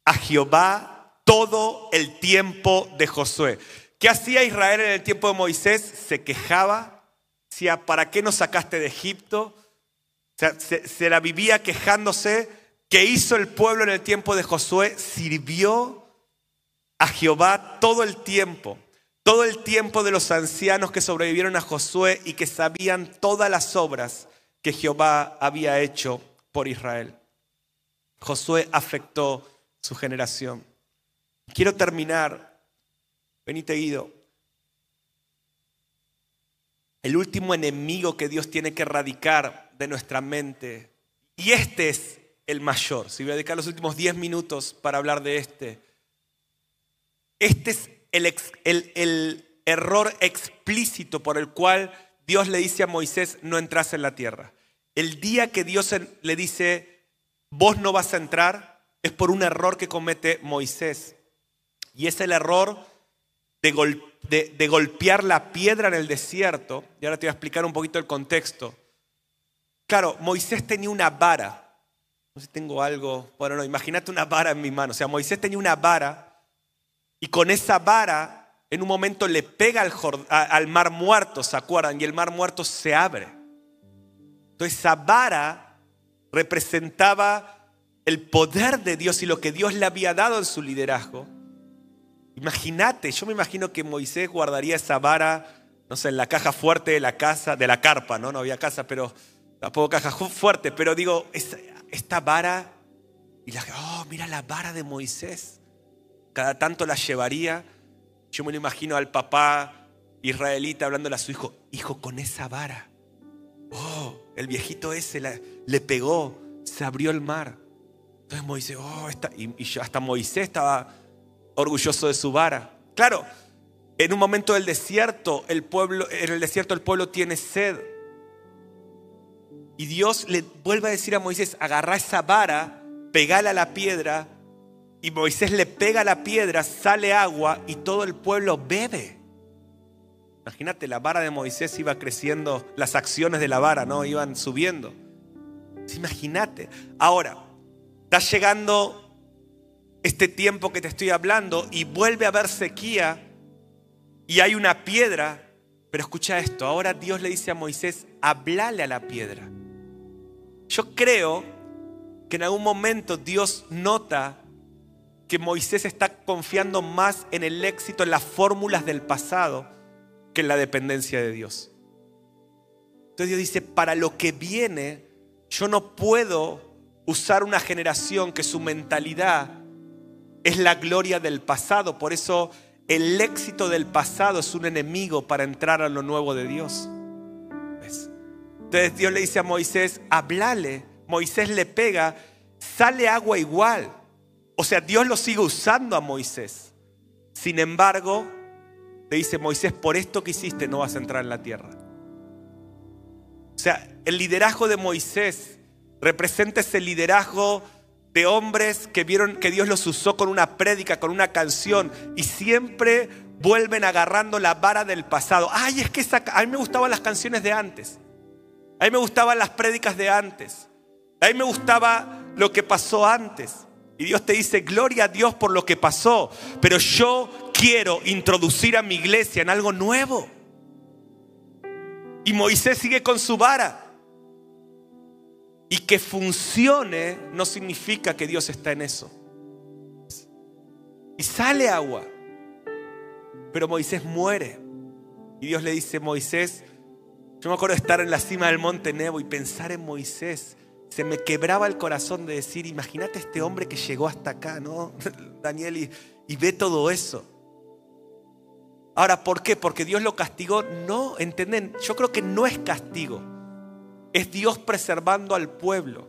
a Jehová todo el tiempo de Josué. ¿Qué hacía Israel en el tiempo de Moisés? Se quejaba, decía, ¿para qué nos sacaste de Egipto? se, la vivía quejándose. ¿Qué hizo el pueblo en el tiempo de Josué? Sirvió a Jehová todo el tiempo, todo el tiempo de los ancianos que sobrevivieron a Josué y que sabían todas las obras que Jehová había hecho por Israel. Josué afectó su generación. Quiero terminar Venite Guido. El último enemigo que Dios tiene que erradicar de nuestra mente. Y este es el mayor. Si voy a dedicar los últimos 10 minutos para hablar de este. Este es el, error explícito por el cual Dios le dice a Moisés, no entras en la tierra. El día que Dios le dice, vos no vas a entrar, es por un error que comete Moisés. Y es el error de, golpear la piedra en el desierto, y ahora te voy a explicar un poquito el contexto. Claro, Moisés tenía una vara. No sé si tengo algo. Bueno, no, imagínate una vara en mi mano. O sea, Moisés tenía una vara y con esa vara en un momento le pega al, mar muerto, ¿se acuerdan? Y el mar muerto se abre. Entonces esa vara representaba el poder de Dios y lo que Dios le había dado en su liderazgo. Imagínate, yo me imagino que Moisés guardaría esa vara no sé, en la caja fuerte de la casa, de la carpa, ¿no? No había casa, pero tampoco caja fuerte, pero digo, esta, esta vara, y la, oh, mira la vara de Moisés. Cada tanto la llevaría. Yo me lo imagino al papá israelita hablándole a su hijo, hijo, con esa vara. Oh, el viejito ese le pegó, se abrió el mar. Entonces Moisés, oh, y, y hasta Moisés estaba orgulloso de su vara. Claro, en un momento del desierto, el pueblo, en el desierto el pueblo tiene sed. Y Dios le vuelve a decir a Moisés, agarra esa vara, pegala a la piedra, y Moisés le pega la piedra, sale agua y todo el pueblo bebe. Imagínate, la vara de Moisés iba creciendo, las acciones de la vara, ¿no? Iban subiendo. Imagínate. Ahora, está llegando este tiempo que te estoy hablando y vuelve a haber sequía y hay una piedra, pero escucha esto, ahora Dios le dice a Moisés, hablale a la piedra. Yo creo que en algún momento Dios nota que Moisés está confiando más en el éxito, en las fórmulas del pasado, que en la dependencia de Dios. Entonces Dios dice, para lo que viene, yo no puedo usar una generación que su mentalidad es la gloria del pasado. Por eso el éxito del pasado es un enemigo para entrar a lo nuevo de Dios. Entonces Dios le dice a Moisés, hablale. Moisés le pega, sale agua igual. O sea, Dios lo sigue usando a Moisés. Sin embargo, le dice Moisés, por esto que hiciste no vas a entrar en la tierra. O sea, el liderazgo de Moisés representa ese liderazgo de hombres que vieron que Dios los usó con una prédica, con una canción y siempre vuelven agarrando la vara del pasado. Ay, es que a mí me gustaban las canciones de antes. A mí me gustaban las prédicas de antes. A mí me gustaba lo que pasó antes. Y Dios te dice, gloria a Dios por lo que pasó, pero yo quiero introducir a mi iglesia en algo nuevo. Y Moisés sigue con su vara. Y que funcione no significa que Dios está en eso. Y sale agua. Pero Moisés muere. Y Dios le dice, Moisés, yo me acuerdo de estar en la cima del monte Nebo y pensar en Moisés. Se me quebraba el corazón de decir, imagínate este hombre que llegó hasta acá, ¿no? Daniel, y, ve todo eso. Ahora, ¿por qué? Porque Dios lo castigó. No, ¿entienden? Yo creo que no es castigo. Es Dios preservando al pueblo.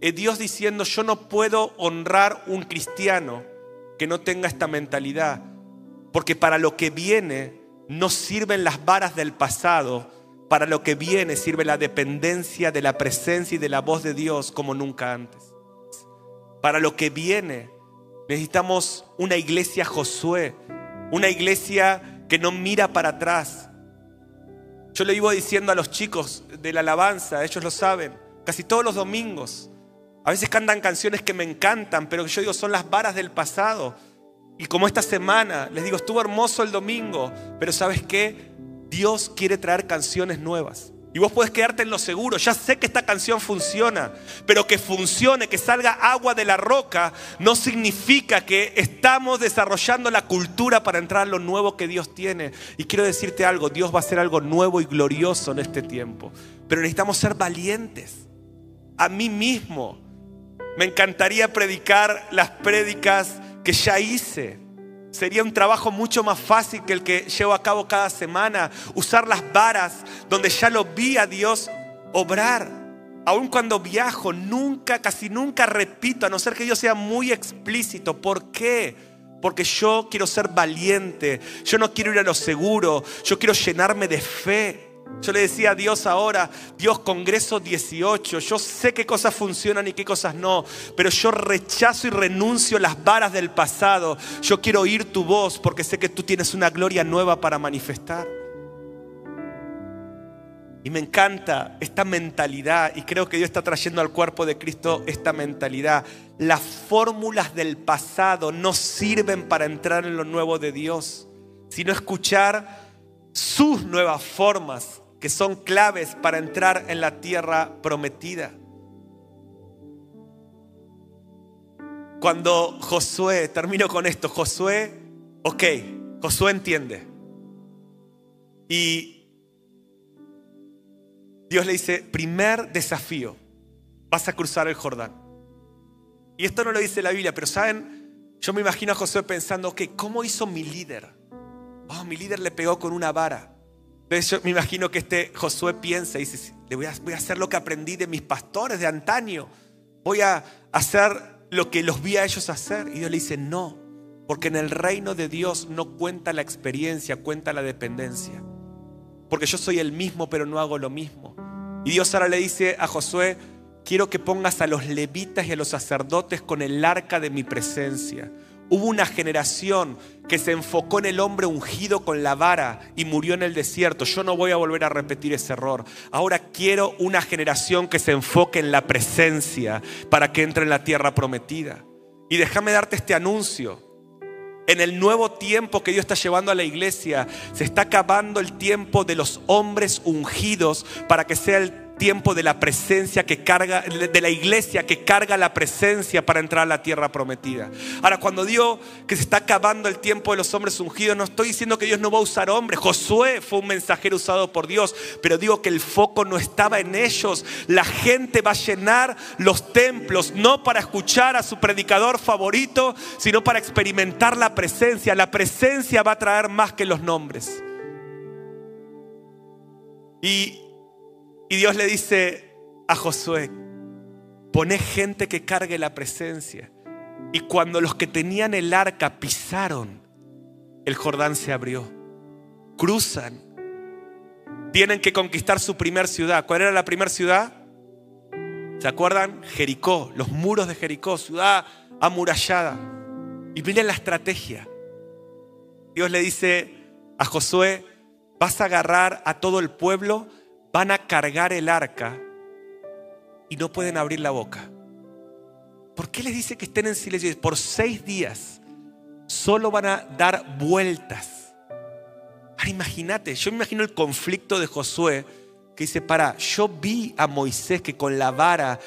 Es Dios diciendo, yo no puedo honrar un cristiano que no tenga esta mentalidad. Porque para lo que viene no sirven las varas del pasado. Para lo que viene sirve la dependencia de la presencia y de la voz de Dios como nunca antes. Para lo que viene necesitamos una iglesia Josué. Una iglesia que no mira para atrás, yo le iba diciendo a los chicos de la alabanza, ellos lo saben, casi todos los domingos. A veces cantan canciones que me encantan, pero yo digo son las varas del pasado. Y como esta semana, les digo, estuvo hermoso el domingo, pero ¿sabes qué? Dios quiere traer canciones nuevas. Y vos puedes quedarte en lo seguro. Ya sé que esta canción funciona, pero que funcione, que salga agua de la roca, no significa que estamos desarrollando la cultura para entrar a lo nuevo que Dios tiene. Y quiero decirte algo, Dios va a hacer algo nuevo y glorioso en este tiempo. Pero necesitamos ser valientes. A mí mismo me encantaría predicar las prédicas que ya hice Sería un trabajo mucho más fácil que el que llevo a cabo cada semana. Usar las varas donde ya lo vi a Dios obrar. Aun cuando viajo, nunca, casi nunca repito, a no ser que yo sea muy explícito. ¿Por qué? Porque yo quiero ser valiente. Yo no quiero ir a lo seguro. Yo quiero llenarme de fe. Yo le decía a Dios ahora, Dios Congreso 18, yo sé qué cosas funcionan y qué cosas no, pero yo rechazo y renuncio las varas del pasado. Yo quiero oír tu voz porque sé que tú tienes una gloria nueva para manifestar. Y me encanta esta mentalidad y creo que Dios está trayendo al cuerpo de Cristo esta mentalidad. Las fórmulas del pasado no sirven para entrar en lo nuevo de Dios, sino escuchar sus nuevas formas que son claves para entrar en la tierra prometida. Cuando Josué, termino con esto, Josué, ok, Josué entiende. Y Dios le dice, primer desafío, vas a cruzar el Jordán. Y esto no lo dice la Biblia, pero saben, yo me imagino a Josué pensando, que ¿cómo hizo mi líder? Oh, mi líder le pegó con una vara. Entonces yo me imagino que este Josué piensa y dice, le voy a, voy a hacer lo que aprendí de mis pastores de antaño. Voy a hacer lo que los vi a ellos hacer. Y Dios le dice, no, porque en el reino de Dios no cuenta la experiencia, cuenta la dependencia. Porque yo soy el mismo, pero no hago lo mismo. Y Dios ahora le dice a Josué, quiero que pongas a los levitas y a los sacerdotes con el arca de mi presencia. Hubo una generación que se enfocó en el hombre ungido con la vara y murió en el desierto. Yo no voy a volver a repetir ese error. Ahora quiero una generación que se enfoque en la presencia para que entre en la tierra prometida. Y déjame darte este anuncio. En el nuevo tiempo que Dios está llevando a la iglesia, se está acabando el tiempo de los hombres ungidos para que sea el tiempo de la presencia que carga, de la iglesia que carga la presencia para entrar a la tierra prometida. Ahora, cuando digo que se está acabando el tiempo de los hombres ungidos, no estoy diciendo que Dios no va a usar hombres. Josué fue un mensajero usado por Dios, pero digo que el foco no estaba en ellos. La gente va a llenar los templos, no para escuchar a su predicador favorito, sino para experimentar la presencia. La presencia va a traer más que los nombres. Y y Dios le dice a Josué, pone gente que cargue la presencia. Y cuando los que tenían el arca pisaron, el Jordán se abrió. Cruzan. Tienen que conquistar su primer ciudad. ¿Cuál era la primera ciudad? ¿Se acuerdan? Jericó, los muros de Jericó, ciudad amurallada. Y miren la estrategia. Dios le dice a Josué, vas a agarrar a todo el pueblo van a cargar el arca y no pueden abrir la boca. ¿Por qué les dice que estén en silencio? Por seis días solo van a dar vueltas. Ahora imagínate, yo me imagino el conflicto de Josué que dice, para, yo vi a Moisés que con la vara,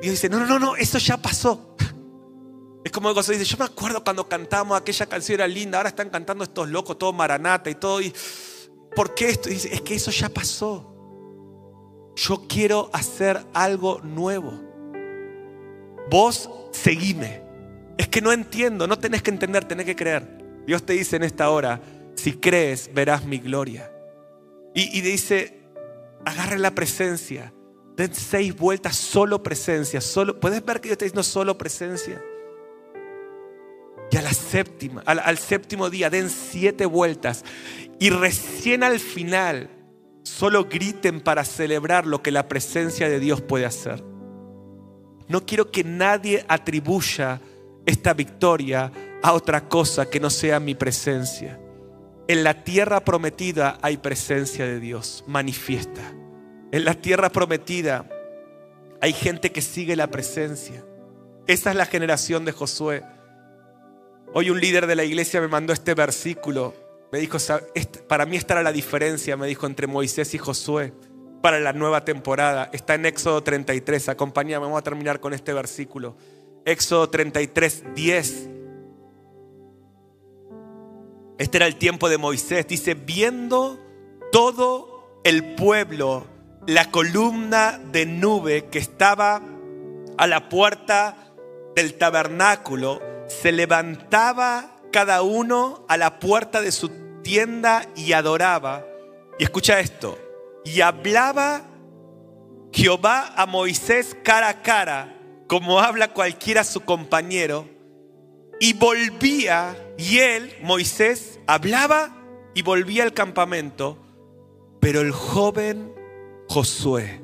Dios dice, no, no, no, no, eso ya pasó. Es como Josué dice, yo me acuerdo cuando cantamos aquella canción era linda, ahora están cantando estos locos, todo maranata y todo. Y ¿Por qué esto? Dice, es que eso ya pasó. Yo quiero hacer algo nuevo. Vos seguime. Es que no entiendo, no tenés que entender, tenés que creer. Dios te dice en esta hora, si crees, verás mi gloria. Y, dice, agarre la presencia. Den seis vueltas, solo presencia. Solo, ¿Puedes ver que Dios está diciendo solo presencia? Y a la séptima, al, séptimo día den siete vueltas y recién al final solo griten para celebrar lo que la presencia de Dios puede hacer. No quiero que nadie atribuya esta victoria a otra cosa que no sea mi presencia. En la tierra prometida hay presencia de Dios, manifiesta. En la tierra prometida hay gente que sigue la presencia. Esa es la generación de Josué. Hoy un líder de la iglesia me mandó este versículo. Me dijo, para mí esta era la diferencia, me dijo, entre Moisés y Josué para la nueva temporada. Está en Éxodo 33. Acompáñame, vamos a terminar con este versículo. Éxodo 33, 10. Este era el tiempo de Moisés. Dice, viendo todo el pueblo, la columna de nube que estaba a la puerta del tabernáculo, se levantaba cada uno a la puerta de su tienda y adoraba. Y escucha esto, y hablaba Jehová a Moisés cara a cara, como habla cualquiera su compañero, y volvía, y él, Moisés, hablaba y volvía al campamento, pero el joven Josué,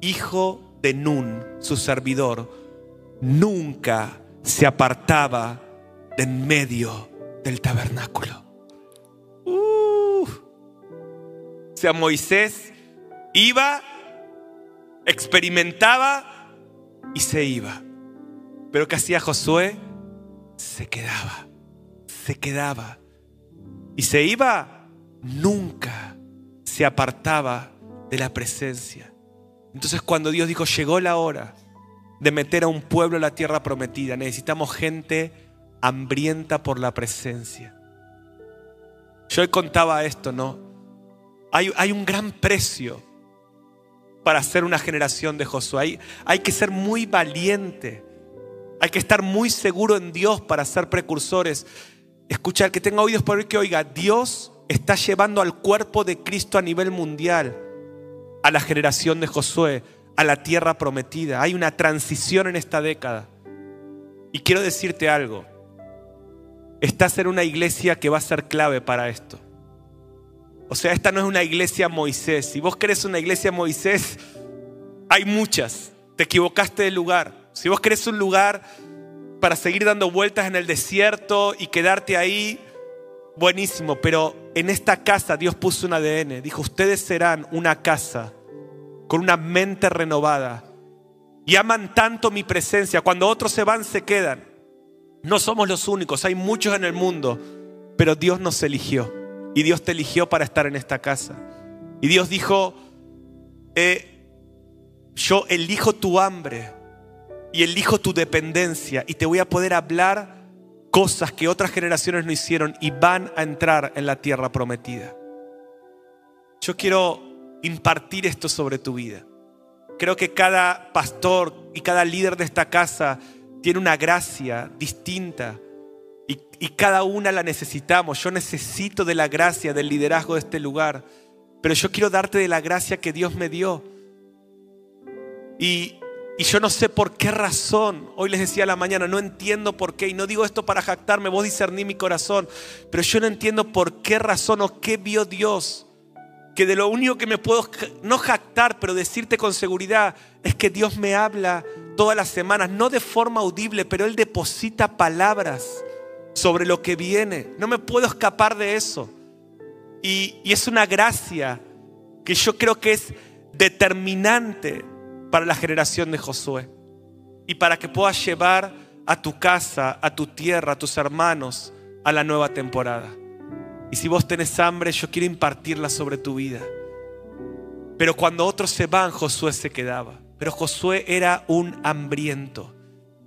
hijo de Nun, su servidor, nunca se apartaba en medio del tabernáculo. O sea, Moisés iba, experimentaba y se iba. Pero ¿qué hacía Josué? Se quedaba, se quedaba. Y se iba, nunca se apartaba de la presencia. Entonces cuando Dios dijo, llegó la hora, de meter a un pueblo en la tierra prometida. Necesitamos gente hambrienta por la presencia. Yo hoy contaba esto, ¿no? Hay, hay un gran precio para ser una generación de Josué. Hay, hay que ser muy valiente. Hay que estar muy seguro en Dios para ser precursores. Escucha, el que tenga oídos por oír que oiga, Dios está llevando al cuerpo de Cristo a nivel mundial, a la generación de Josué, a la tierra prometida. Hay una transición en esta década. Y quiero decirte algo. Estás en una iglesia que va a ser clave para esto. O sea, esta no es una iglesia Moisés. Si vos querés una iglesia Moisés, hay muchas. Te equivocaste de lugar. Si vos querés un lugar para seguir dando vueltas en el desierto y quedarte ahí, buenísimo. Pero en esta casa Dios puso un ADN. Dijo, ustedes serán una casa con una mente renovada. Y aman tanto mi presencia. Cuando otros se van, se quedan. No somos los únicos, hay muchos en el mundo. Pero Dios nos eligió. Y Dios te eligió para estar en esta casa. Y Dios dijo, eh, yo elijo tu hambre y elijo tu dependencia y te voy a poder hablar cosas que otras generaciones no hicieron y van a entrar en la tierra prometida. Yo quiero impartir esto sobre tu vida. Creo que cada pastor y cada líder de esta casa tiene una gracia distinta y, cada una la necesitamos. Yo necesito de la gracia, del liderazgo de este lugar. Pero yo quiero darte de la gracia que Dios me dio. Y, y yo no sé por qué razón, hoy les decía a la mañana, no entiendo por qué, y no digo esto para jactarme, vos discerní mi corazón, pero yo no entiendo por qué razón o qué vio Dios, que de lo único que me puedo, no jactar, pero decirte con seguridad, es que Dios me habla todas las semanas, no de forma audible, pero Él deposita palabras sobre lo que viene. No me puedo escapar de eso. Y, es una gracia que yo creo que es determinante para la generación de Josué. Y para que puedas llevar a tu casa, a tu tierra, a tus hermanos a la nueva temporada. Y si vos tenés hambre, yo quiero impartirla sobre tu vida. Pero cuando otros se van, Josué se quedaba. Pero Josué era un hambriento.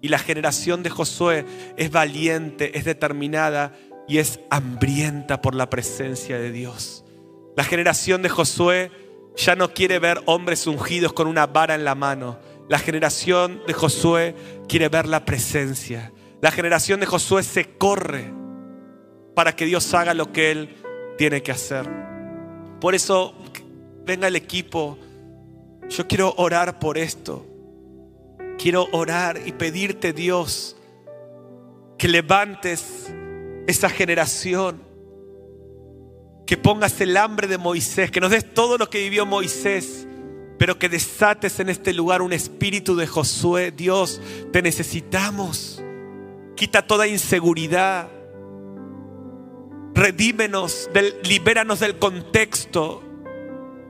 Y la generación de Josué es valiente, es determinada y es hambrienta por la presencia de Dios. La generación de Josué ya no quiere ver hombres ungidos con una vara en la mano. La generación de Josué quiere ver la presencia. La generación de Josué se corre para que Dios haga lo que Él tiene que hacer. Por eso, venga el equipo. Yo quiero orar por esto. Quiero orar y pedirte, Dios, que levantes esa generación, que pongas el hambre de Moisés, que nos des todo lo que vivió Moisés, pero que desates en este lugar un espíritu de Josué. Dios, te necesitamos. Quita toda inseguridad. Redímenos, libéranos del contexto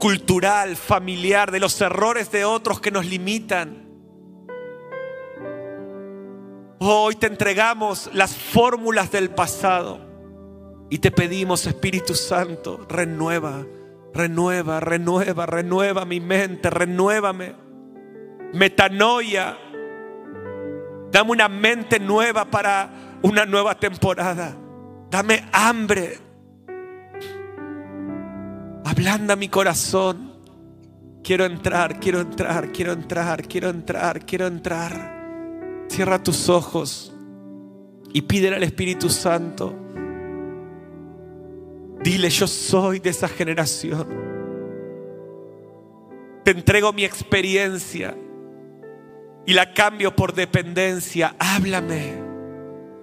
cultural, familiar, de los errores de otros que nos limitan. Hoy te entregamos las fórmulas del pasado y te pedimos, Espíritu Santo, renueva, renueva, renueva, renueva mi mente, renuévame. Metanoia. Dame una mente nueva para una nueva temporada. Dame hambre. Ablanda mi corazón. Quiero entrar, quiero entrar, quiero entrar, quiero entrar, quiero entrar. Cierra tus ojos y pídele al Espíritu Santo. Dile, yo soy de esa generación. Te entrego mi experiencia y la cambio por dependencia. Háblame,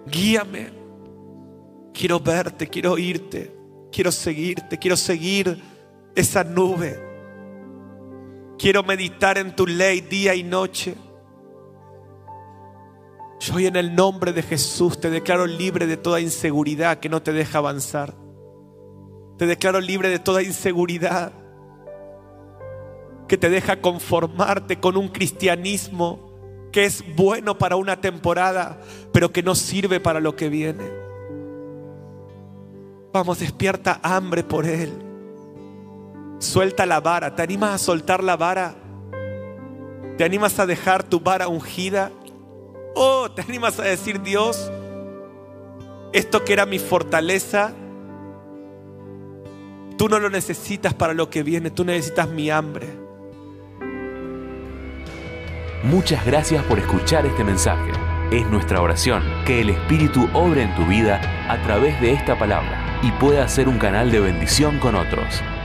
guíame. Quiero verte, quiero oírte, quiero seguirte, quiero seguir esa nube. Quiero meditar en tu ley día y noche. Yo hoy en el nombre de Jesús te declaro libre de toda inseguridad que no te deja avanzar. Te declaro libre de toda inseguridad que te deja conformarte con un cristianismo que es bueno para una temporada, pero que no sirve para lo que viene. Vamos, despierta hambre por Él. Suelta la vara. ¿Te animas a soltar la vara? ¿Te animas a dejar tu vara ungida? Oh, te animas a decir, Dios, esto que era mi fortaleza, Tú no lo necesitas para lo que viene, tú necesitas mi hambre. Muchas gracias por escuchar este mensaje. Es nuestra oración que el Espíritu obre en tu vida a través de esta palabra y pueda ser un canal de bendición con otros.